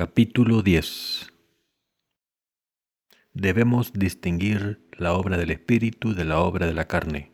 Capítulo 10 Debemos distinguir la obra del Espíritu de la obra de la carne.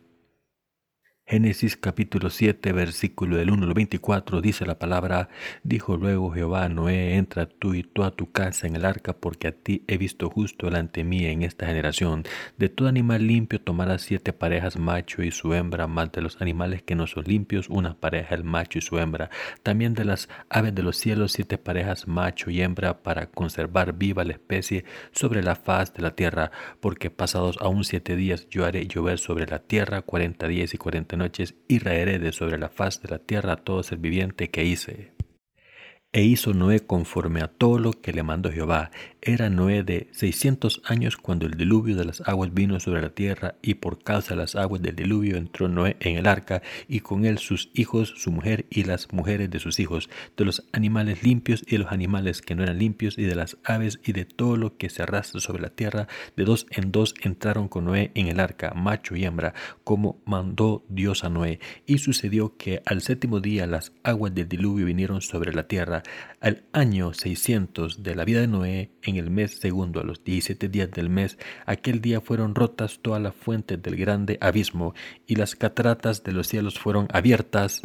Génesis capítulo 7, versículo del 1 al 24 dice la palabra, dijo luego Jehová Noé, entra tú y toda tu casa en el arca, porque a ti he visto justo delante mí en esta generación. De todo animal limpio tomarás siete parejas macho y su hembra, más de los animales que no son limpios, una pareja el macho y su hembra. También de las aves de los cielos siete parejas macho y hembra, para conservar viva la especie sobre la faz de la tierra, porque pasados aún siete días yo haré llover sobre la tierra cuarenta días y cuarenta noches y raeré de sobre la faz de la tierra todo ser viviente que hice. E hizo Noé conforme a todo lo que le mandó Jehová. Era Noé de seiscientos años cuando el diluvio de las aguas vino sobre la tierra, y por causa de las aguas del diluvio entró Noé en el arca, y con él sus hijos, su mujer y las mujeres de sus hijos, de los animales limpios y de los animales que no eran limpios, y de las aves y de todo lo que se arrastra sobre la tierra. De dos en dos entraron con Noé en el arca, macho y hembra, como mandó Dios a Noé. Y sucedió que al séptimo día las aguas del diluvio vinieron sobre la tierra, al año 600 de la vida de Noé, en el mes segundo, a los 17 días del mes, aquel día fueron rotas todas las fuentes del grande abismo, y las cataratas de los cielos fueron abiertas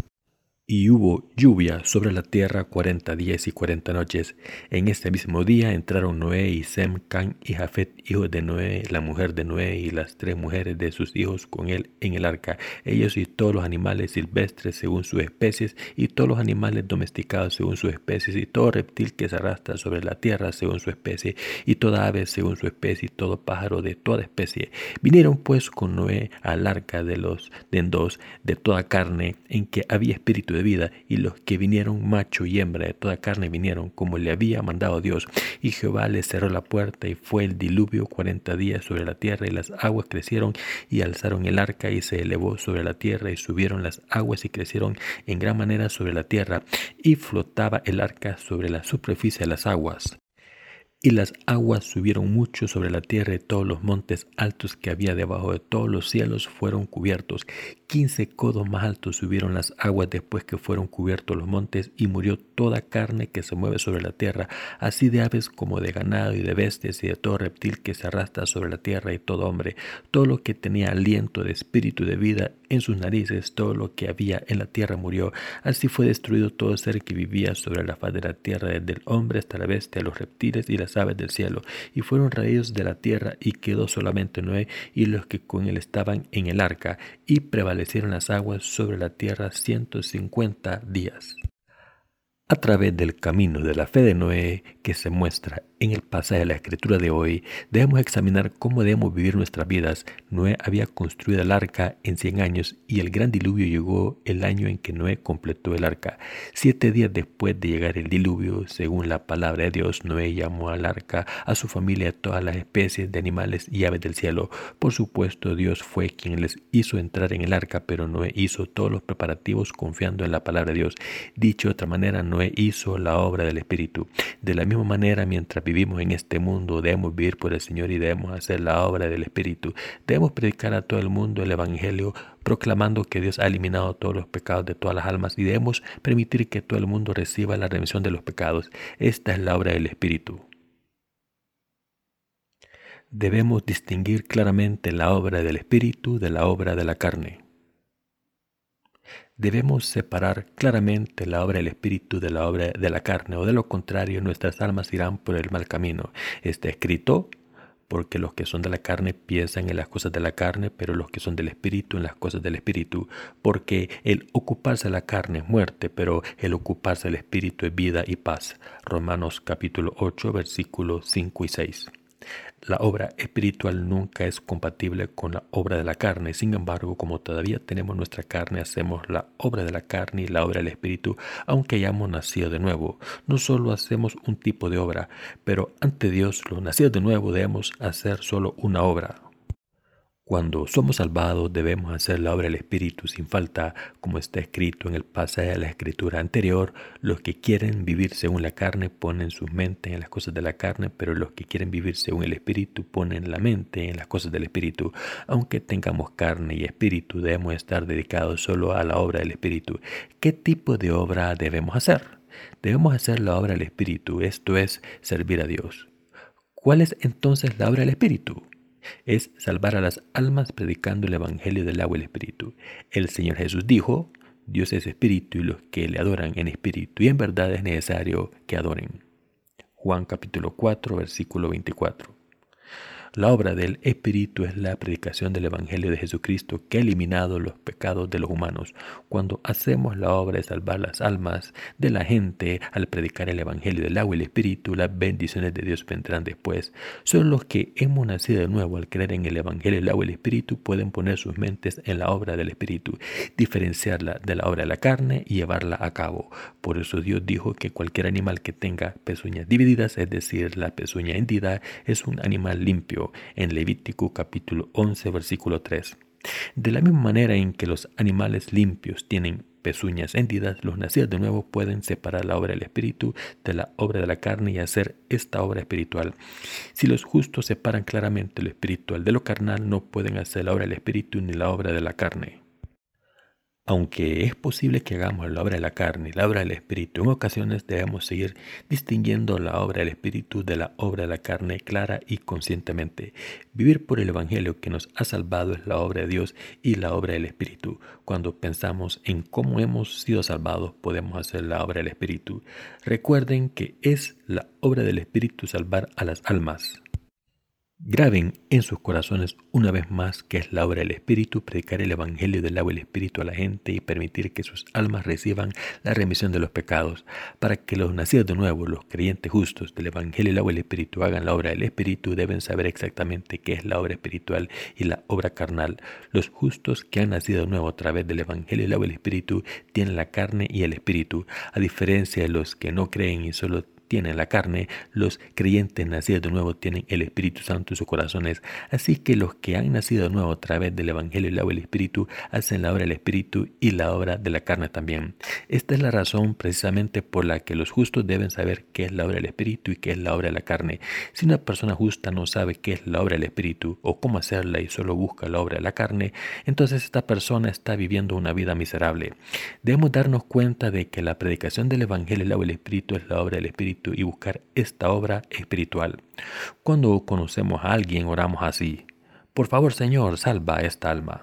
y hubo lluvia sobre la tierra cuarenta días y cuarenta noches. En este mismo día entraron Noé y Sem, Can y Jafet, hijos de Noé, la mujer de Noé y las tres mujeres de sus hijos con él en el arca, ellos y todos los animales silvestres según sus especies, y todos los animales domesticados según sus especies, y todo reptil que se arrastra sobre la tierra según su especie, y toda ave según su especie, y todo pájaro de toda especie. Vinieron pues con Noé al arca de los dendos de toda carne, en que había espíritu de vida, y los que vinieron macho y hembra de toda carne vinieron, como le había mandado Dios. Y Jehová le cerró la puerta, y fue el diluvio cuarenta días sobre la tierra, y las aguas crecieron y alzaron el arca, y se elevó sobre la tierra, y subieron las aguas y crecieron en gran manera sobre la tierra, y flotaba el arca sobre la superficie de las aguas. Y las aguas subieron mucho sobre la tierra y todos los montes altos que había debajo de todos los cielos fueron cubiertos. Quince codos más altos subieron las aguas después que fueron cubiertos los montes y murió toda carne que se mueve sobre la tierra, así de aves como de ganado y de bestias y de todo reptil que se arrastra sobre la tierra y todo hombre, todo lo que tenía aliento de espíritu de vida en sus narices, todo lo que había en la tierra murió. Así fue destruido todo ser que vivía sobre la faz de la tierra, desde el hombre hasta la bestia, los reptiles y las aves del cielo, y fueron raídos de la tierra, y quedó solamente Noé y los que con él estaban en el arca, y prevalecieron las aguas sobre la tierra ciento cincuenta días. A través del camino de la fe de Noé que se muestra en el pasaje de la escritura de hoy, debemos examinar cómo debemos vivir nuestras vidas. Noé había construido el arca en 100 años y el gran diluvio llegó el año en que Noé completó el arca. Siete días después de llegar el diluvio, según la palabra de Dios, Noé llamó al arca a su familia a todas las especies de animales y aves del cielo. Por supuesto, Dios fue quien les hizo entrar en el arca, pero Noé hizo todos los preparativos confiando en la palabra de Dios. Dicho de otra manera, Noé hizo la obra del Espíritu. De la misma manera, mientras vivimos en este mundo, debemos vivir por el Señor y debemos hacer la obra del Espíritu. Debemos predicar a todo el mundo el Evangelio, proclamando que Dios ha eliminado todos los pecados de todas las almas y debemos permitir que todo el mundo reciba la remisión de los pecados. Esta es la obra del Espíritu. Debemos distinguir claramente la obra del Espíritu de la obra de la carne. Debemos separar claramente la obra del espíritu de la obra de la carne, o de lo contrario nuestras almas irán por el mal camino. Está escrito, porque los que son de la carne piensan en las cosas de la carne, pero los que son del espíritu en las cosas del espíritu, porque el ocuparse de la carne es muerte, pero el ocuparse del espíritu es vida y paz. Romanos capítulo 8 versículos 5 y 6. La obra espiritual nunca es compatible con la obra de la carne. Sin embargo, como todavía tenemos nuestra carne, hacemos la obra de la carne y la obra del espíritu, aunque hayamos nacido de nuevo. No solo hacemos un tipo de obra, pero ante Dios, los nacidos de nuevo debemos hacer solo una obra. Cuando somos salvados debemos hacer la obra del Espíritu sin falta, como está escrito en el pasaje de la escritura anterior, los que quieren vivir según la carne ponen su mente en las cosas de la carne, pero los que quieren vivir según el Espíritu ponen la mente en las cosas del Espíritu. Aunque tengamos carne y Espíritu, debemos estar dedicados solo a la obra del Espíritu. ¿Qué tipo de obra debemos hacer? Debemos hacer la obra del Espíritu, esto es, servir a Dios. ¿Cuál es entonces la obra del Espíritu? Es salvar a las almas predicando el Evangelio del agua y el Espíritu. El Señor Jesús dijo, Dios es Espíritu y los que le adoran en Espíritu y en verdad es necesario que adoren. Juan capítulo 4, versículo 24. La obra del Espíritu es la predicación del Evangelio de Jesucristo que ha eliminado los pecados de los humanos. Cuando hacemos la obra de salvar las almas de la gente al predicar el Evangelio del agua y el Espíritu, las bendiciones de Dios vendrán después. Solo los que hemos nacido de nuevo al creer en el Evangelio del agua y el Espíritu pueden poner sus mentes en la obra del Espíritu, diferenciarla de la obra de la carne y llevarla a cabo. Por eso Dios dijo que cualquier animal que tenga pezuñas divididas, es decir, la pezuña hendida, es un animal limpio en Levítico capítulo 11 versículo 3. De la misma manera en que los animales limpios tienen pezuñas hendidas, los nacidos de nuevo pueden separar la obra del espíritu de la obra de la carne y hacer esta obra espiritual. Si los justos separan claramente lo espiritual de lo carnal, no pueden hacer la obra del espíritu ni la obra de la carne. Aunque es posible que hagamos la obra de la carne y la obra del Espíritu, en ocasiones debemos seguir distinguiendo la obra del Espíritu de la obra de la carne clara y conscientemente. Vivir por el Evangelio que nos ha salvado es la obra de Dios y la obra del Espíritu. Cuando pensamos en cómo hemos sido salvados, podemos hacer la obra del Espíritu. Recuerden que es la obra del Espíritu salvar a las almas. Graben en sus corazones una vez más que es la obra del Espíritu predicar el Evangelio del agua y el Espíritu a la gente y permitir que sus almas reciban la remisión de los pecados, para que los nacidos de nuevo, los creyentes justos del Evangelio del agua y el Espíritu hagan la obra del Espíritu, deben saber exactamente qué es la obra espiritual y la obra carnal. Los justos que han nacido de nuevo a través del Evangelio del agua y el Espíritu tienen la carne y el Espíritu, a diferencia de los que no creen y solo tienen la carne, los creyentes nacidos de nuevo tienen el Espíritu Santo en sus corazones. Así que los que han nacido de nuevo a través del Evangelio y el agua del Espíritu hacen la obra del Espíritu y la obra de la carne también. Esta es la razón precisamente por la que los justos deben saber qué es la obra del Espíritu y qué es la obra de la carne. Si una persona justa no sabe qué es la obra del Espíritu o cómo hacerla y solo busca la obra de la carne, entonces esta persona está viviendo una vida miserable. Debemos darnos cuenta de que la predicación del Evangelio y el agua del Espíritu es la obra del Espíritu y buscar esta obra espiritual. Cuando conocemos a alguien oramos así, por favor Señor, salva esta alma.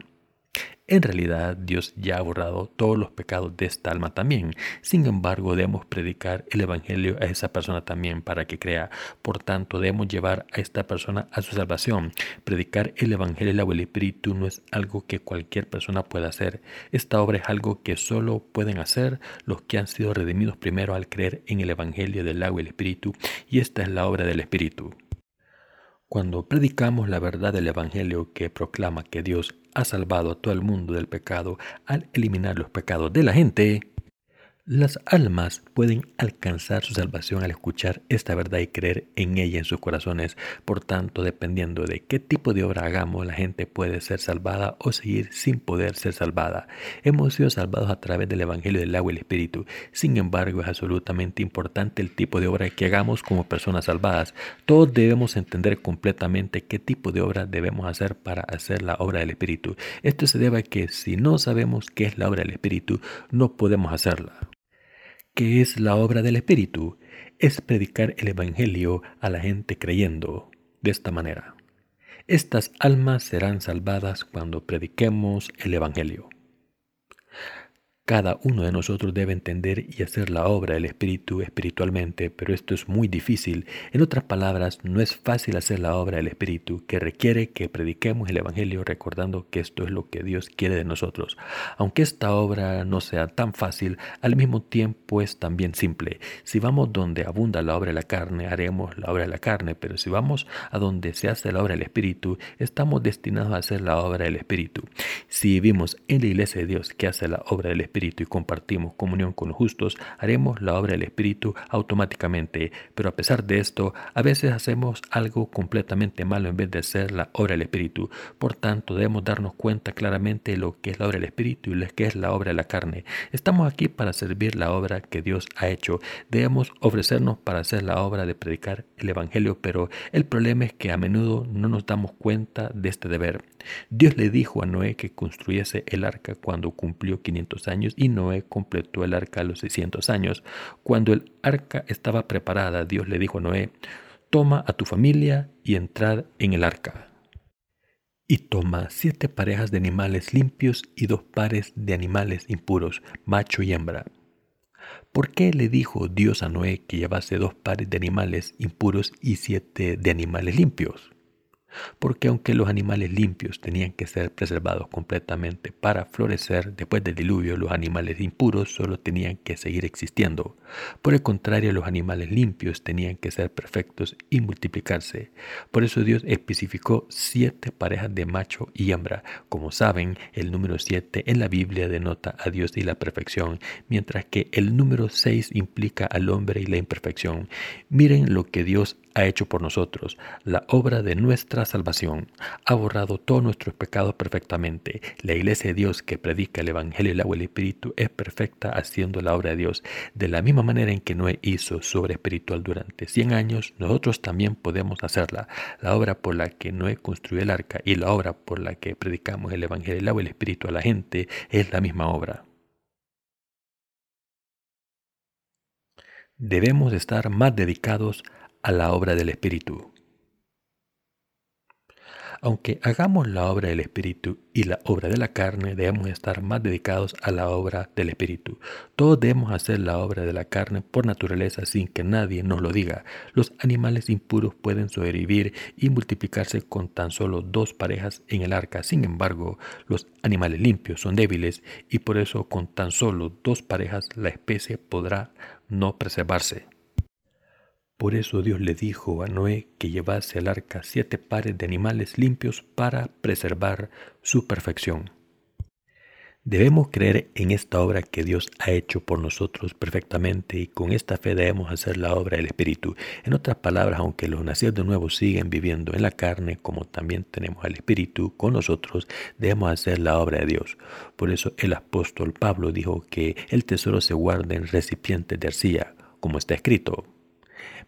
En realidad, Dios ya ha borrado todos los pecados de esta alma también. Sin embargo, debemos predicar el Evangelio a esa persona también para que crea. Por tanto, debemos llevar a esta persona a su salvación. Predicar el Evangelio del agua el Espíritu no es algo que cualquier persona pueda hacer. Esta obra es algo que solo pueden hacer los que han sido redimidos primero al creer en el Evangelio del agua y el Espíritu. Y esta es la obra del Espíritu. Cuando predicamos la verdad del Evangelio que proclama que Dios ha salvado a todo el mundo del pecado al eliminar los pecados de la gente, las almas pueden alcanzar su salvación al escuchar esta verdad y creer en ella en sus corazones. Por tanto, dependiendo de qué tipo de obra hagamos, la gente puede ser salvada o seguir sin poder ser salvada. Hemos sido salvados a través del Evangelio del agua y el Espíritu. Sin embargo, es absolutamente importante el tipo de obra que hagamos como personas salvadas. Todos debemos entender completamente qué tipo de obra debemos hacer para hacer la obra del Espíritu. Esto se debe a que si no sabemos qué es la obra del Espíritu, no podemos hacerla. ¿Qué es la obra del Espíritu? Es predicar el Evangelio a la gente creyendo de esta manera. Estas almas serán salvadas cuando prediquemos el Evangelio. Cada uno de nosotros debe entender y hacer la obra del Espíritu espiritualmente, pero esto es muy difícil. En otras palabras, no es fácil hacer la obra del Espíritu, que requiere que prediquemos el Evangelio recordando que esto es lo que Dios quiere de nosotros. Aunque esta obra no sea tan fácil, al mismo tiempo es también simple. Si vamos donde abunda la obra de la carne, haremos la obra de la carne, pero si vamos a donde se hace la obra del Espíritu, estamos destinados a hacer la obra del Espíritu. Si vivimos en la iglesia de Dios que hace la obra del Espíritu, y compartimos comunión con los justos, haremos la obra del Espíritu automáticamente. Pero a pesar de esto, a veces hacemos algo completamente malo en vez de hacer la obra del Espíritu. Por tanto, debemos darnos cuenta claramente de lo que es la obra del Espíritu y lo que es la obra de la carne. Estamos aquí para servir la obra que Dios ha hecho. Debemos ofrecernos para hacer la obra de predicar el Evangelio, pero el problema es que a menudo no nos damos cuenta de este deber. Dios le dijo a Noé que construyese el arca cuando cumplió 500 años y Noé completó el arca a los 600 años. Cuando el arca estaba preparada, Dios le dijo a Noé, toma a tu familia y entrad en el arca. Y toma siete parejas de animales limpios y dos pares de animales impuros, macho y hembra. ¿Por qué le dijo Dios a Noé que llevase dos pares de animales impuros y siete de animales limpios? Porque aunque los animales limpios tenían que ser preservados completamente para florecer después del diluvio, los animales impuros solo tenían que seguir existiendo. Por el contrario, los animales limpios tenían que ser perfectos y multiplicarse. Por eso Dios especificó siete parejas de macho y hembra. Como saben, el número siete en la Biblia denota a Dios y la perfección, mientras que el número seis implica al hombre y la imperfección. Miren lo que Dios ha hecho por nosotros, la obra de nuestra salvación. Ha borrado todos nuestros pecados perfectamente. La iglesia de Dios que predica el Evangelio, el agua y el Espíritu es perfecta haciendo la obra de Dios. De la misma manera en que Noé hizo sobre espiritual durante 100 años, nosotros también podemos hacerla. La obra por la que Noé construyó el arca y la obra por la que predicamos el Evangelio, el agua y el Espíritu a la gente es la misma obra. Debemos estar más dedicados a la obra del Espíritu. Aunque hagamos la obra del Espíritu y la obra de la carne, debemos estar más dedicados a la obra del Espíritu. Todos debemos hacer la obra de la carne por naturaleza sin que nadie nos lo diga. Los animales impuros pueden sobrevivir y multiplicarse con tan solo dos parejas en el arca. Sin embargo, los animales limpios son débiles y por eso con tan solo dos parejas la especie podrá no preservarse. Por eso Dios le dijo a Noé que llevase al arca siete pares de animales limpios para preservar su perfección. Debemos creer en esta obra que Dios ha hecho por nosotros perfectamente y con esta fe debemos hacer la obra del Espíritu. En otras palabras, aunque los nacidos de nuevo siguen viviendo en la carne, como también tenemos al Espíritu con nosotros, debemos hacer la obra de Dios. Por eso el apóstol Pablo dijo que el tesoro se guarda en recipientes de arcilla, como está escrito,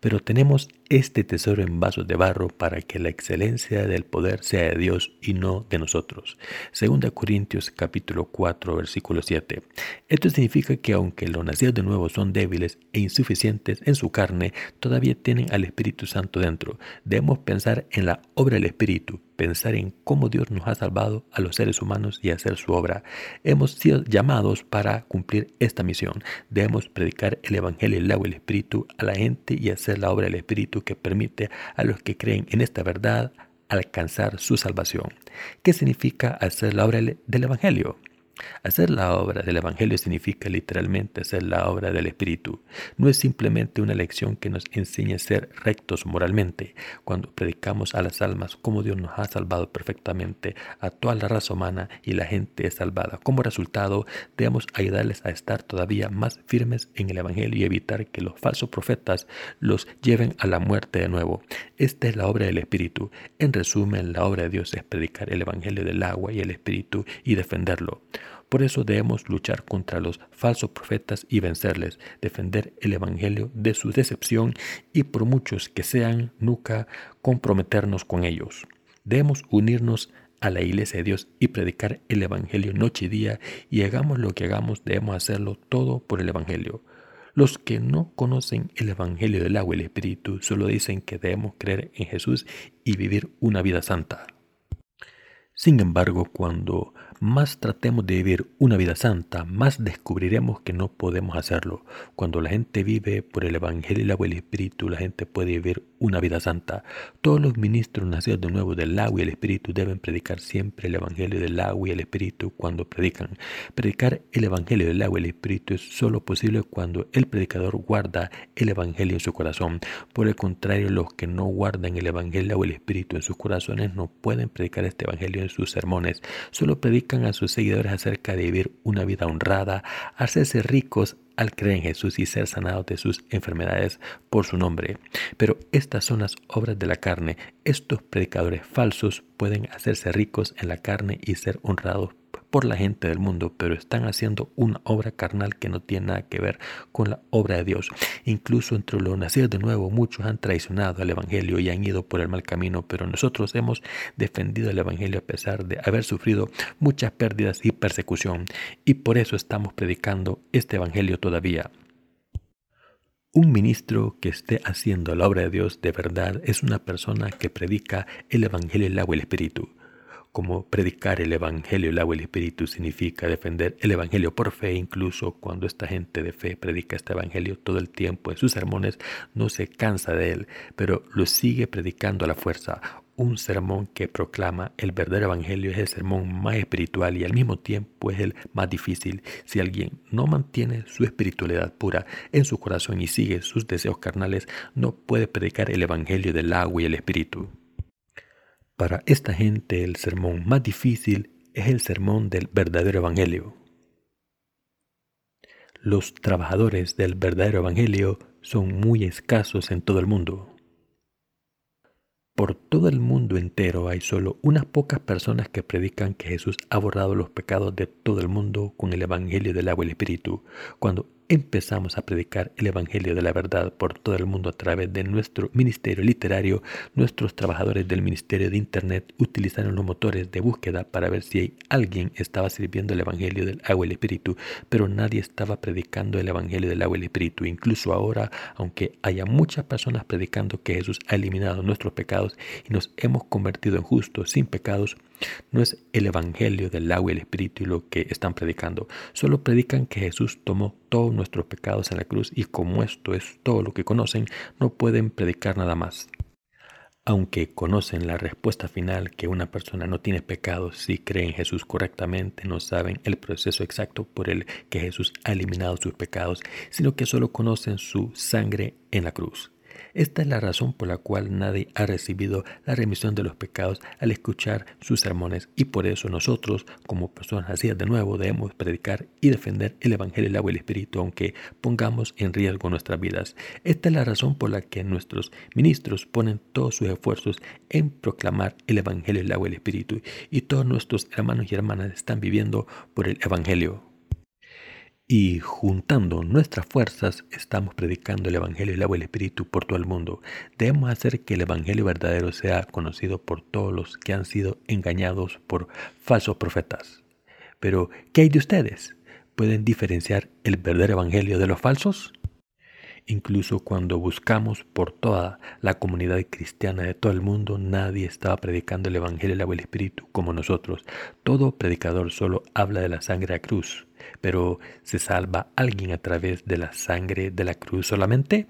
pero tenemos este tesoro en vasos de barro para que la excelencia del poder sea de Dios y no de nosotros. 2 Corintios capítulo 4 versículo 7. Esto significa que aunque los nacidos de nuevo son débiles e insuficientes en su carne, todavía tienen al Espíritu Santo dentro. Debemos pensar en la obra del Espíritu, pensar en cómo Dios nos ha salvado a los seres humanos y hacer su obra. Hemos sido llamados para cumplir esta misión. Debemos predicar el Evangelio, el agua y el Espíritu a la gente y hacer la obra del Espíritu que permite a los que creen en esta verdad alcanzar su salvación. ¿Qué significa hacer la obra del Evangelio? Hacer la obra del Evangelio significa literalmente hacer la obra del Espíritu. No es simplemente una lección que nos enseñe a ser rectos moralmente. Cuando predicamos a las almas cómo Dios nos ha salvado perfectamente a toda la raza humana y la gente es salvada. Como resultado, debemos ayudarles a estar todavía más firmes en el Evangelio y evitar que los falsos profetas los lleven a la muerte de nuevo. Esta es la obra del Espíritu. En resumen, la obra de Dios es predicar el Evangelio del agua y el Espíritu y defenderlo. Por eso debemos luchar contra los falsos profetas y vencerles, defender el Evangelio de su decepción y por muchos que sean, nunca comprometernos con ellos. Debemos unirnos a la iglesia de Dios y predicar el Evangelio noche y día y hagamos lo que hagamos, debemos hacerlo todo por el Evangelio. Los que no conocen el Evangelio del agua y el Espíritu solo dicen que debemos creer en Jesús y vivir una vida santa. Sin embargo, cuando más tratemos de vivir una vida santa, más descubriremos que no podemos hacerlo. Cuando la gente vive por el Evangelio, y el Espíritu, la gente puede vivir una vida santa. Todos los ministros nacidos de nuevo del agua y el Espíritu deben predicar siempre el Evangelio del agua y el Espíritu cuando predican. Predicar el Evangelio del agua y el Espíritu es solo posible cuando el predicador guarda el Evangelio en su corazón. Por el contrario, los que no guardan el Evangelio y el Espíritu en sus corazones no pueden predicar este Evangelio en sus sermones. Solo predican a sus seguidores acerca de vivir una vida honrada, hacerse ricos al creer en Jesús y ser sanados de sus enfermedades por su nombre. Pero estas son las obras de la carne. Estos predicadores falsos pueden hacerse ricos en la carne y ser honrados por la gente del mundo, pero están haciendo una obra carnal que no tiene nada que ver con la obra de Dios. Incluso entre los nacidos de nuevo, muchos han traicionado al Evangelio y han ido por el mal camino, pero nosotros hemos defendido el Evangelio a pesar de haber sufrido muchas pérdidas y persecución, y por eso estamos predicando este Evangelio todavía. Un ministro que esté haciendo la obra de Dios de verdad es una persona que predica el Evangelio, el agua y el Espíritu. Como predicar el Evangelio, el agua y el Espíritu significa defender el Evangelio por fe, incluso cuando esta gente de fe predica este Evangelio todo el tiempo en sus sermones, no se cansa de él, pero lo sigue predicando a la fuerza un sermón que proclama el verdadero evangelio es el sermón más espiritual y al mismo tiempo es el más difícil. Si alguien no mantiene su espiritualidad pura en su corazón y sigue sus deseos carnales, no puede predicar el evangelio del agua y el espíritu. Para esta gente el sermón más difícil es el sermón del verdadero evangelio. Los trabajadores del verdadero evangelio son muy escasos en todo el mundo. Por todo el mundo entero hay solo unas pocas personas que predican que Jesús ha borrado los pecados de todo el mundo con el Evangelio del agua y el Espíritu. Cuando empezamos a predicar el Evangelio de la verdad por todo el mundo a través de nuestro ministerio literario, nuestros trabajadores del ministerio de Internet utilizaron los motores de búsqueda para ver si alguien estaba sirviendo el Evangelio del agua y el Espíritu, pero nadie estaba predicando el Evangelio del agua y el Espíritu. Incluso ahora, aunque haya muchas personas predicando que Jesús ha eliminado nuestros pecados y nos hemos convertido en justos sin pecados, no es el Evangelio del agua y el Espíritu lo que están predicando. Solo predican que Jesús tomó todos nuestros pecados en la cruz y como esto es todo lo que conocen, no pueden predicar nada más. Aunque conocen la respuesta final que una persona no tiene pecados si cree en Jesús correctamente, no saben el proceso exacto por el que Jesús ha eliminado sus pecados, sino que solo conocen su sangre en la cruz. Esta es la razón por la cual nadie ha recibido la remisión de los pecados al escuchar sus sermones y por eso nosotros, como personas nacidas de nuevo, debemos predicar y defender el Evangelio del agua y el Espíritu, aunque pongamos en riesgo nuestras vidas. Esta es la razón por la que nuestros ministros ponen todos sus esfuerzos en proclamar el Evangelio del agua y el Espíritu y todos nuestros hermanos y hermanas están viviendo por el Evangelio y juntando nuestras fuerzas estamos predicando el Evangelio del agua y el Espíritu por todo el mundo. Debemos hacer que el Evangelio verdadero sea conocido por todos los que han sido engañados por falsos profetas. Pero, ¿qué hay de ustedes? ¿Pueden diferenciar el verdadero Evangelio de los falsos? Incluso cuando buscamos por toda la comunidad cristiana de todo el mundo, nadie estaba predicando el Evangelio del agua y el Espíritu como nosotros. Todo predicador solo habla de la sangre a cruz. Pero ¿se salva alguien a través de la sangre de la cruz solamente?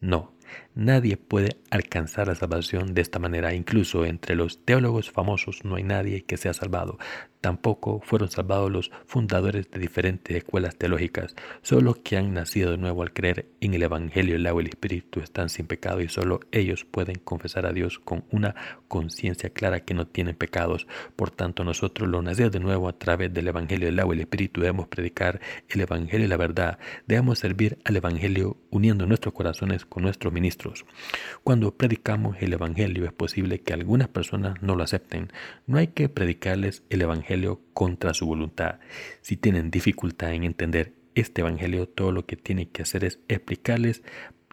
No. Nadie puede alcanzar la salvación de esta manera. Incluso entre los teólogos famosos no hay nadie que sea salvado. Tampoco fueron salvados los fundadores de diferentes escuelas teológicas. Solo los que han nacido de nuevo al creer en el Evangelio, el agua y el Espíritu están sin pecado y solo ellos pueden confesar a Dios con una conciencia clara que no tienen pecados. Por tanto, nosotros los nacidos de nuevo a través del Evangelio, el agua y el Espíritu debemos predicar el Evangelio y la verdad. Debemos servir al Evangelio uniendo nuestros corazones con nuestros ministros. Cuando predicamos el Evangelio es posible que algunas personas no lo acepten. No hay que predicarles el Evangelio contra su voluntad. Si tienen dificultad en entender este Evangelio, todo lo que tienen que hacer es explicarles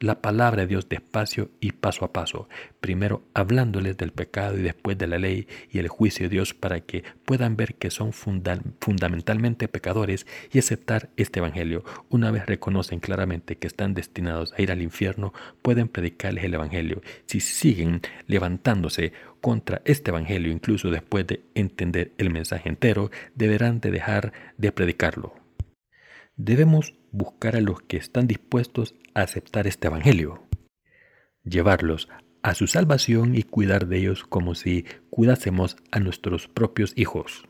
la palabra de Dios despacio y paso a paso, primero hablándoles del pecado y después de la ley y el juicio de Dios para que puedan ver que son fundamentalmente pecadores y aceptar este Evangelio. Una vez reconocen claramente que están destinados a ir al infierno, pueden predicarles el Evangelio. Si siguen levantándose contra este Evangelio, incluso después de entender el mensaje entero, deberán de dejar de predicarlo. Debemos buscar a los que están dispuestos a aceptar este Evangelio, llevarlos a su salvación y cuidar de ellos como si cuidásemos a nuestros propios hijos.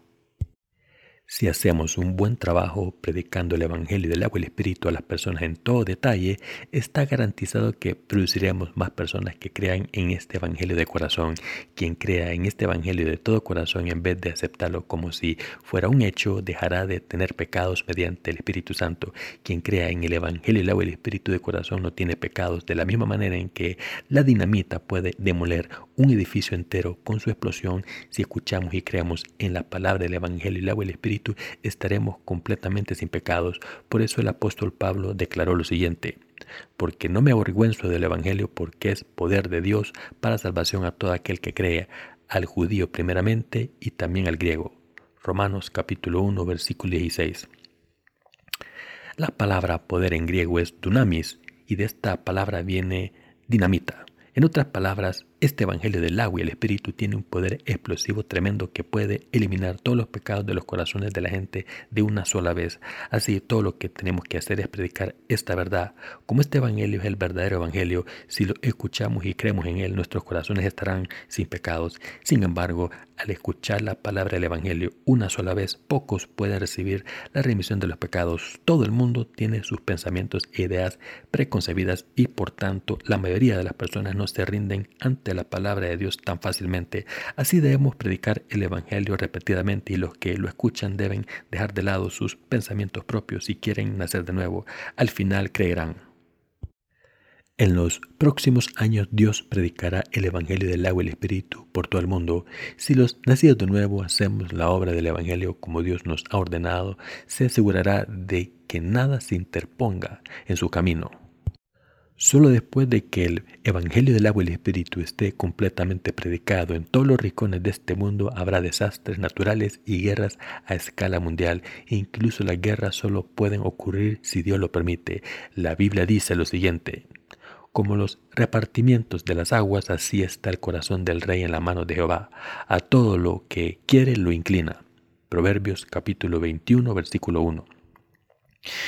Si hacemos un buen trabajo predicando el Evangelio del agua y el Espíritu a las personas en todo detalle, está garantizado que produciremos más personas que crean en este Evangelio de corazón. Quien crea en este Evangelio de todo corazón en vez de aceptarlo como si fuera un hecho, dejará de tener pecados mediante el Espíritu Santo. Quien crea en el Evangelio del agua y el Espíritu de corazón no tiene pecados de la misma manera en que la dinamita puede demoler un edificio entero con su explosión si escuchamos y creamos en la palabra del Evangelio del agua y el Espíritu Estaremos completamente sin pecados. Por eso el apóstol Pablo declaró lo siguiente, porque no me avergüenzo del Evangelio porque es poder de Dios para salvación a todo aquel que cree, al judío primeramente y también al griego. Romanos capítulo 1 versículo 16. La palabra poder en griego es dunamis y de esta palabra viene dinamita. En otras palabras, este Evangelio del agua y el Espíritu tiene un poder explosivo tremendo que puede eliminar todos los pecados de los corazones de la gente de una sola vez. Así, todo lo que tenemos que hacer es predicar esta verdad. Como este Evangelio es el verdadero Evangelio, si lo escuchamos y creemos en él, nuestros corazones estarán sin pecados. Sin embargo, al escuchar la palabra del Evangelio una sola vez, pocos pueden recibir la remisión de los pecados. Todo el mundo tiene sus pensamientos e ideas preconcebidas y por tanto la mayoría de las personas no se rinden ante la palabra de Dios tan fácilmente. Así debemos predicar el Evangelio repetidamente y los que lo escuchan deben dejar de lado sus pensamientos propios si quieren nacer de nuevo. Al final creerán. En los próximos años Dios predicará el Evangelio del agua y el Espíritu por todo el mundo. Si los nacidos de nuevo hacemos la obra del Evangelio como Dios nos ha ordenado, se asegurará de que nada se interponga en su camino. Solo después de que el Evangelio del agua y el Espíritu esté completamente predicado en todos los rincones de este mundo, habrá desastres naturales y guerras a escala mundial. incluso las guerras solo pueden ocurrir si Dios lo permite. La Biblia dice lo siguiente. Como los repartimientos de las aguas, así está el corazón del rey en la mano de Jehová. A todo lo que quiere lo inclina. Proverbios capítulo 21, versículo 1.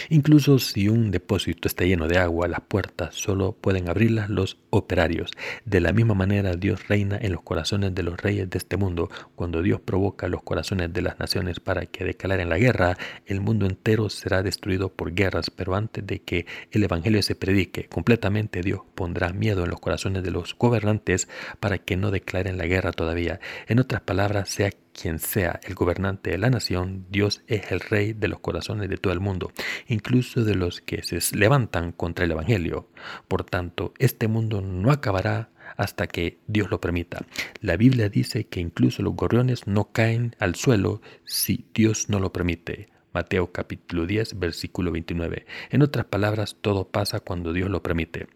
Incluso si un depósito está lleno de agua, las puertas solo pueden abrirlas los operarios. De la misma manera, Dios reina en los corazones de los reyes de este mundo. Cuando Dios provoca los corazones de las naciones para que declaren la guerra, el mundo entero será destruido por guerras. Pero antes de que el Evangelio se predique completamente, Dios pondrá miedo en los corazones de los gobernantes para que no declaren la guerra todavía. En otras palabras, sea quien sea el gobernante de la nación, Dios es el rey de los corazones de todo el mundo, incluso de los que se levantan contra el Evangelio. Por tanto, este mundo no acabará hasta que Dios lo permita. La Biblia dice que incluso los gorriones no caen al suelo si Dios no lo permite. Mateo capítulo 10, versículo 29. En otras palabras, todo pasa cuando Dios lo permite.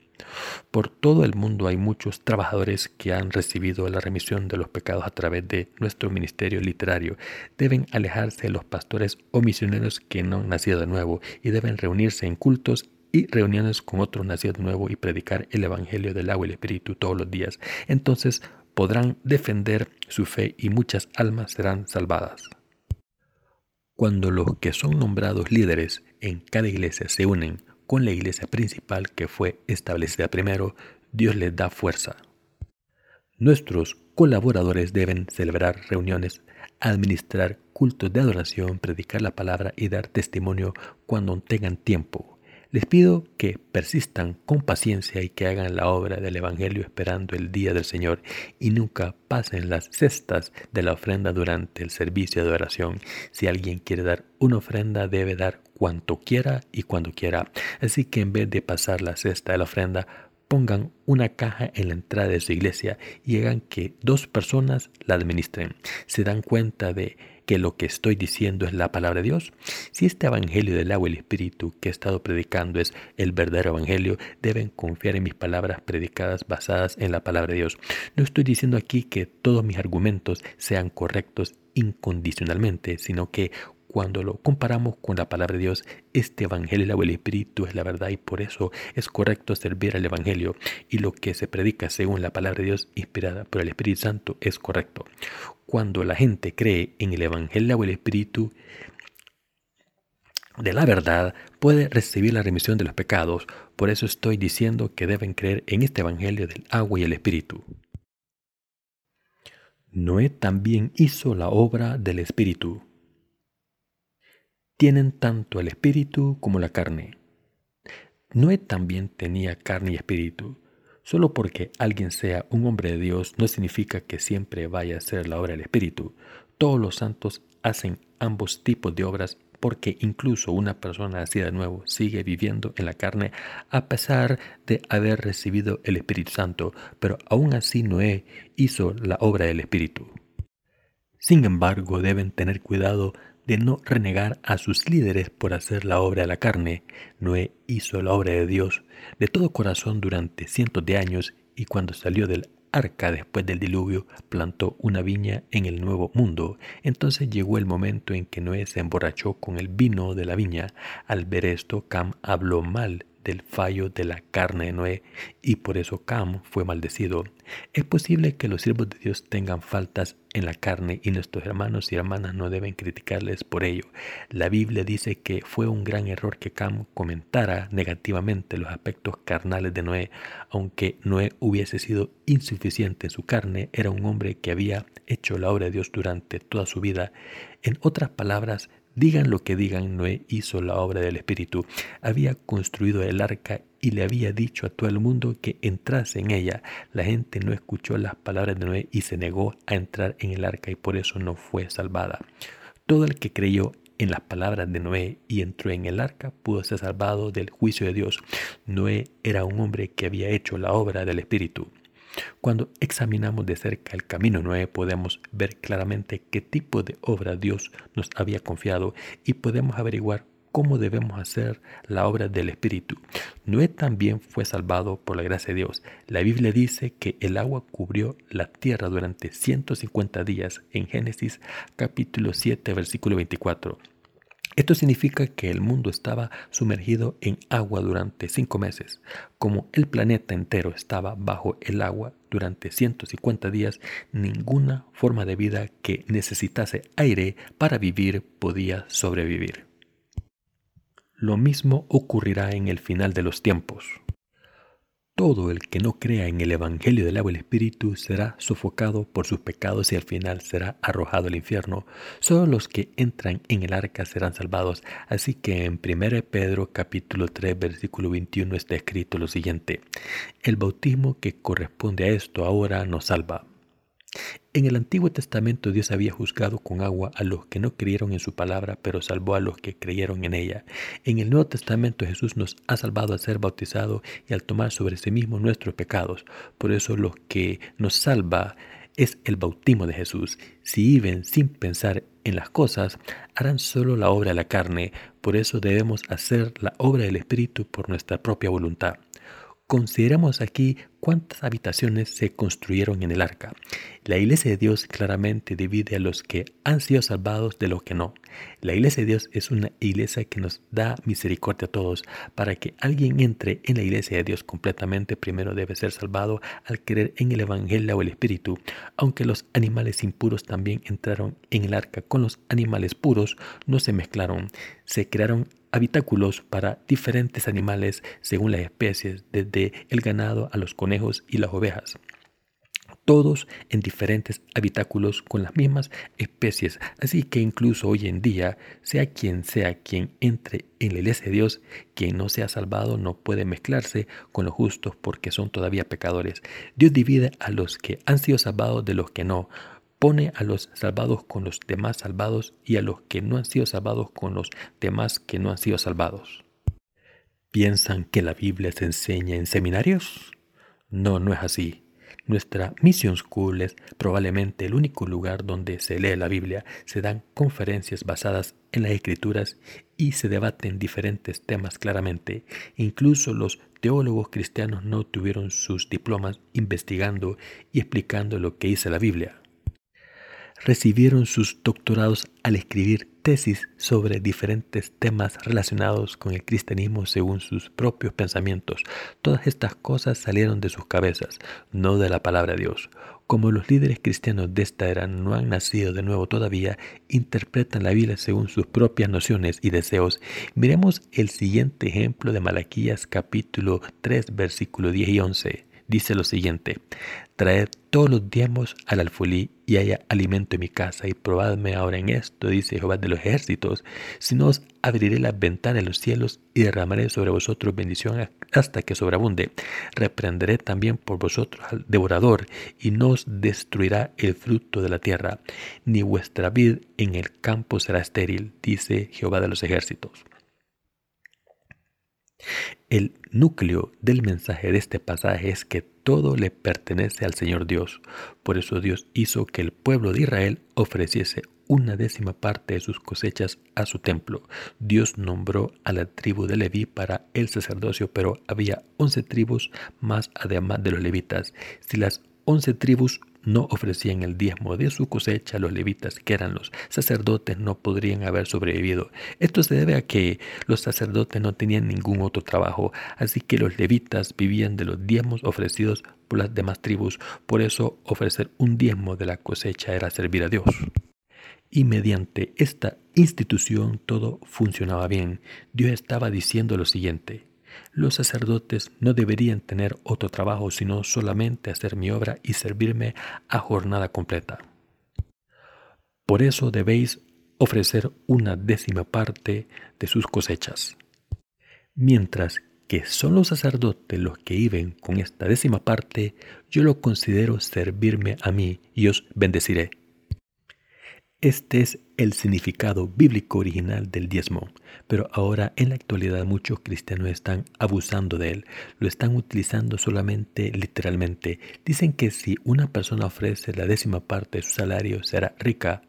Por todo el mundo hay muchos trabajadores que han recibido la remisión de los pecados a través de nuestro ministerio literario. Deben alejarse de los pastores o misioneros que no han nacido de nuevo y deben reunirse en cultos y reuniones con otros nacidos de nuevo y predicar el Evangelio del agua y el Espíritu todos los días. Entonces podrán defender su fe y muchas almas serán salvadas. Cuando los que son nombrados líderes en cada iglesia se unen con la iglesia principal que fue establecida primero, Dios les da fuerza. Nuestros colaboradores deben celebrar reuniones, administrar cultos de adoración, predicar la palabra y dar testimonio cuando tengan tiempo. Les pido que persistan con paciencia y que hagan la obra del Evangelio esperando el día del Señor y nunca pasen las cestas de la ofrenda durante el servicio de oración. Si alguien quiere dar una ofrenda, debe dar cuanto quiera y cuando quiera. Así que en vez de pasar la cesta de la ofrenda, pongan una caja en la entrada de su iglesia y hagan que dos personas la administren. Se dan cuenta de que lo que estoy diciendo es la palabra de Dios? Si este Evangelio del agua y el Espíritu que he estado predicando es el verdadero Evangelio, deben confiar en mis palabras predicadas basadas en la palabra de Dios. No estoy diciendo aquí que todos mis argumentos sean correctos incondicionalmente, sino que cuando lo comparamos con la palabra de Dios, este Evangelio o el Espíritu es la verdad y por eso es correcto servir al Evangelio y lo que se predica según la palabra de Dios inspirada por el Espíritu Santo es correcto. Cuando la gente cree en el Evangelio o el Espíritu, de la verdad puede recibir la remisión de los pecados. Por eso estoy diciendo que deben creer en este Evangelio del agua y el Espíritu. Noé también hizo la obra del Espíritu tienen tanto el espíritu como la carne. Noé también tenía carne y espíritu. Solo porque alguien sea un hombre de Dios no significa que siempre vaya a hacer la obra del espíritu. Todos los santos hacen ambos tipos de obras porque incluso una persona nacida de nuevo sigue viviendo en la carne a pesar de haber recibido el Espíritu Santo, pero aún así Noé hizo la obra del Espíritu. Sin embargo, deben tener cuidado de no renegar a sus líderes por hacer la obra de la carne, Noé hizo la obra de Dios de todo corazón durante cientos de años y cuando salió del arca después del diluvio plantó una viña en el nuevo mundo. Entonces llegó el momento en que Noé se emborrachó con el vino de la viña. Al ver esto, Cam habló mal del fallo de la carne de Noé y por eso Cam fue maldecido. Es posible que los siervos de Dios tengan faltas en la carne y nuestros hermanos y hermanas no deben criticarles por ello. La Biblia dice que fue un gran error que Cam comentara negativamente los aspectos carnales de Noé. Aunque Noé hubiese sido insuficiente en su carne, era un hombre que había hecho la obra de Dios durante toda su vida. En otras palabras, Digan lo que digan, Noé hizo la obra del Espíritu. Había construido el arca y le había dicho a todo el mundo que entrase en ella. La gente no escuchó las palabras de Noé y se negó a entrar en el arca y por eso no fue salvada. Todo el que creyó en las palabras de Noé y entró en el arca pudo ser salvado del juicio de Dios. Noé era un hombre que había hecho la obra del Espíritu. Cuando examinamos de cerca el camino Noé podemos ver claramente qué tipo de obra Dios nos había confiado y podemos averiguar cómo debemos hacer la obra del Espíritu. Noé también fue salvado por la gracia de Dios. La Biblia dice que el agua cubrió la tierra durante 150 días en Génesis capítulo 7 versículo 24. Esto significa que el mundo estaba sumergido en agua durante cinco meses. Como el planeta entero estaba bajo el agua durante 150 días, ninguna forma de vida que necesitase aire para vivir podía sobrevivir. Lo mismo ocurrirá en el final de los tiempos. Todo el que no crea en el Evangelio del agua y el Espíritu será sofocado por sus pecados y al final será arrojado al infierno. Solo los que entran en el arca serán salvados. Así que en 1 Pedro capítulo 3 versículo 21 está escrito lo siguiente. El bautismo que corresponde a esto ahora nos salva en el Antiguo Testamento Dios había juzgado con agua a los que no creyeron en su palabra, pero salvó a los que creyeron en ella. En el Nuevo Testamento Jesús nos ha salvado al ser bautizado y al tomar sobre sí mismo nuestros pecados. Por eso lo que nos salva es el bautismo de Jesús. Si viven sin pensar en las cosas, harán solo la obra de la carne. Por eso debemos hacer la obra del Espíritu por nuestra propia voluntad. Consideramos aquí cuántas habitaciones se construyeron en el arca. La iglesia de Dios claramente divide a los que han sido salvados de los que no. La iglesia de Dios es una iglesia que nos da misericordia a todos. Para que alguien entre en la iglesia de Dios completamente, primero debe ser salvado al creer en el Evangelio o el Espíritu. Aunque los animales impuros también entraron en el arca con los animales puros, no se mezclaron. Se crearon habitáculos para diferentes animales según las especies, desde el ganado a los conejos y las ovejas todos en diferentes habitáculos con las mismas especies. Así que incluso hoy en día, sea quien sea quien entre en la iglesia de Dios, quien no sea salvado no puede mezclarse con los justos porque son todavía pecadores. Dios divide a los que han sido salvados de los que no pone a los salvados con los demás salvados y a los que no han sido salvados con los demás que no han sido salvados. ¿Piensan que la Biblia se enseña en seminarios? No, no es así. Nuestra Mission School es probablemente el único lugar donde se lee la Biblia, se dan conferencias basadas en las escrituras y se debaten diferentes temas claramente. Incluso los teólogos cristianos no tuvieron sus diplomas investigando y explicando lo que dice la Biblia recibieron sus doctorados al escribir tesis sobre diferentes temas relacionados con el cristianismo según sus propios pensamientos. Todas estas cosas salieron de sus cabezas, no de la palabra de Dios. Como los líderes cristianos de esta era no han nacido de nuevo todavía, interpretan la Biblia según sus propias nociones y deseos. Miremos el siguiente ejemplo de Malaquías capítulo 3 versículo 10 y 11 dice lo siguiente, traed todos los diezmos al alfolí y haya alimento en mi casa y probadme ahora en esto, dice Jehová de los ejércitos, si no os abriré las ventanas de los cielos y derramaré sobre vosotros bendición hasta que sobreabunde. Reprenderé también por vosotros al devorador y no os destruirá el fruto de la tierra, ni vuestra vid en el campo será estéril, dice Jehová de los ejércitos. El núcleo del mensaje de este pasaje es que todo le pertenece al Señor Dios. Por eso Dios hizo que el pueblo de Israel ofreciese una décima parte de sus cosechas a su templo. Dios nombró a la tribu de Leví para el sacerdocio, pero había once tribus más además de los levitas. Si las once tribus no ofrecían el diezmo de su cosecha, los levitas, que eran los sacerdotes, no podrían haber sobrevivido. Esto se debe a que los sacerdotes no tenían ningún otro trabajo, así que los levitas vivían de los diezmos ofrecidos por las demás tribus. Por eso ofrecer un diezmo de la cosecha era servir a Dios. Y mediante esta institución todo funcionaba bien. Dios estaba diciendo lo siguiente. Los sacerdotes no deberían tener otro trabajo sino solamente hacer mi obra y servirme a jornada completa. Por eso debéis ofrecer una décima parte de sus cosechas. Mientras que son los sacerdotes los que viven con esta décima parte, yo lo considero servirme a mí y os bendeciré. Este es el significado bíblico original del diezmo, pero ahora en la actualidad muchos cristianos están abusando de él, lo están utilizando solamente literalmente. Dicen que si una persona ofrece la décima parte de su salario será rica.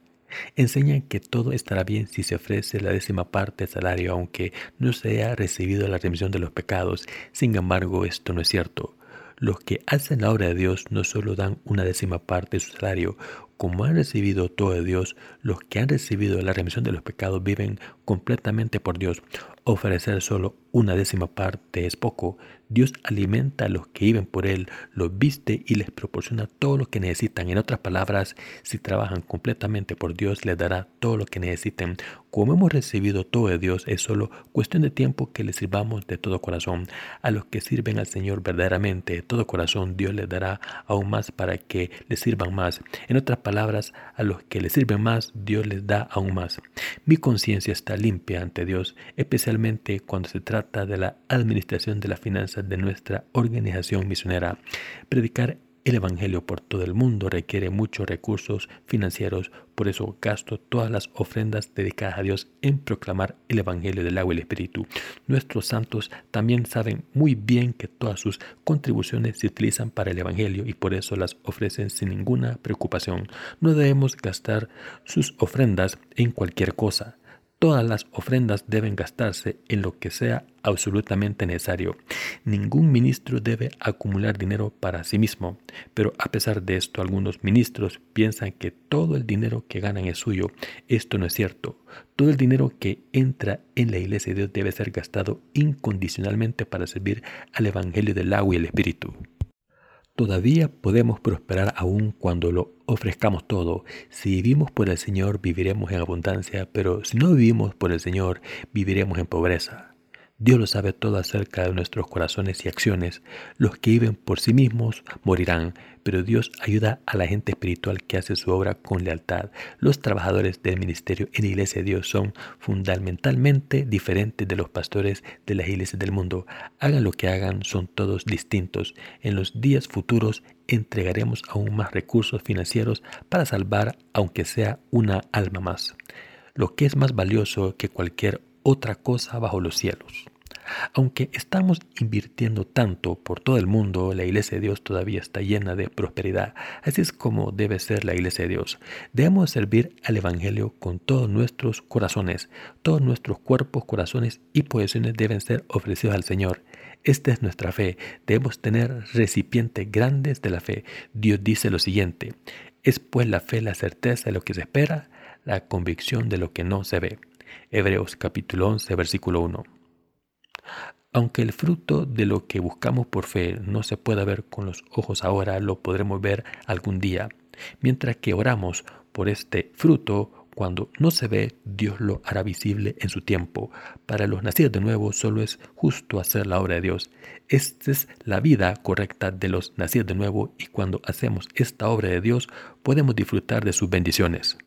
Enseñan que todo estará bien si se ofrece la décima parte del salario aunque no se haya recibido la remisión de los pecados. Sin embargo, esto no es cierto. Los que hacen la obra de Dios no solo dan una décima parte de su salario, como han recibido todo de Dios, los que han recibido la remisión de los pecados viven completamente por Dios. Ofrecer solo una décima parte es poco. Dios alimenta a los que viven por Él, los viste y les proporciona todo lo que necesitan. En otras palabras, si trabajan completamente por Dios, les dará todo lo que necesiten. Como hemos recibido todo de Dios, es solo cuestión de tiempo que le sirvamos de todo corazón. A los que sirven al Señor verdaderamente de todo corazón, Dios les dará aún más para que le sirvan más. En otras palabras, a los que le sirven más, Dios les da aún más. Mi conciencia está limpia ante Dios, cuando se trata de la administración de las finanzas de nuestra organización misionera. Predicar el Evangelio por todo el mundo requiere muchos recursos financieros, por eso gasto todas las ofrendas dedicadas a Dios en proclamar el Evangelio del agua y el Espíritu. Nuestros santos también saben muy bien que todas sus contribuciones se utilizan para el Evangelio y por eso las ofrecen sin ninguna preocupación. No debemos gastar sus ofrendas en cualquier cosa. Todas las ofrendas deben gastarse en lo que sea absolutamente necesario. Ningún ministro debe acumular dinero para sí mismo, pero a pesar de esto algunos ministros piensan que todo el dinero que ganan es suyo. Esto no es cierto. Todo el dinero que entra en la iglesia de Dios debe ser gastado incondicionalmente para servir al Evangelio del agua y el Espíritu. Todavía podemos prosperar aún cuando lo ofrezcamos todo. Si vivimos por el Señor, viviremos en abundancia, pero si no vivimos por el Señor, viviremos en pobreza. Dios lo sabe todo acerca de nuestros corazones y acciones. Los que viven por sí mismos morirán, pero Dios ayuda a la gente espiritual que hace su obra con lealtad. Los trabajadores del ministerio en la iglesia de Dios son fundamentalmente diferentes de los pastores de las iglesias del mundo. Hagan lo que hagan, son todos distintos. En los días futuros entregaremos aún más recursos financieros para salvar, aunque sea una alma más. Lo que es más valioso que cualquier otra cosa bajo los cielos. Aunque estamos invirtiendo tanto por todo el mundo, la iglesia de Dios todavía está llena de prosperidad. Así es como debe ser la iglesia de Dios. Debemos servir al Evangelio con todos nuestros corazones. Todos nuestros cuerpos, corazones y posesiones deben ser ofrecidos al Señor. Esta es nuestra fe. Debemos tener recipientes grandes de la fe. Dios dice lo siguiente. Es pues la fe la certeza de lo que se espera, la convicción de lo que no se ve. Hebreos capítulo 11, versículo 1. Aunque el fruto de lo que buscamos por fe no se pueda ver con los ojos ahora, lo podremos ver algún día. Mientras que oramos por este fruto, cuando no se ve, Dios lo hará visible en su tiempo. Para los nacidos de nuevo solo es justo hacer la obra de Dios. Esta es la vida correcta de los nacidos de nuevo y cuando hacemos esta obra de Dios podemos disfrutar de sus bendiciones.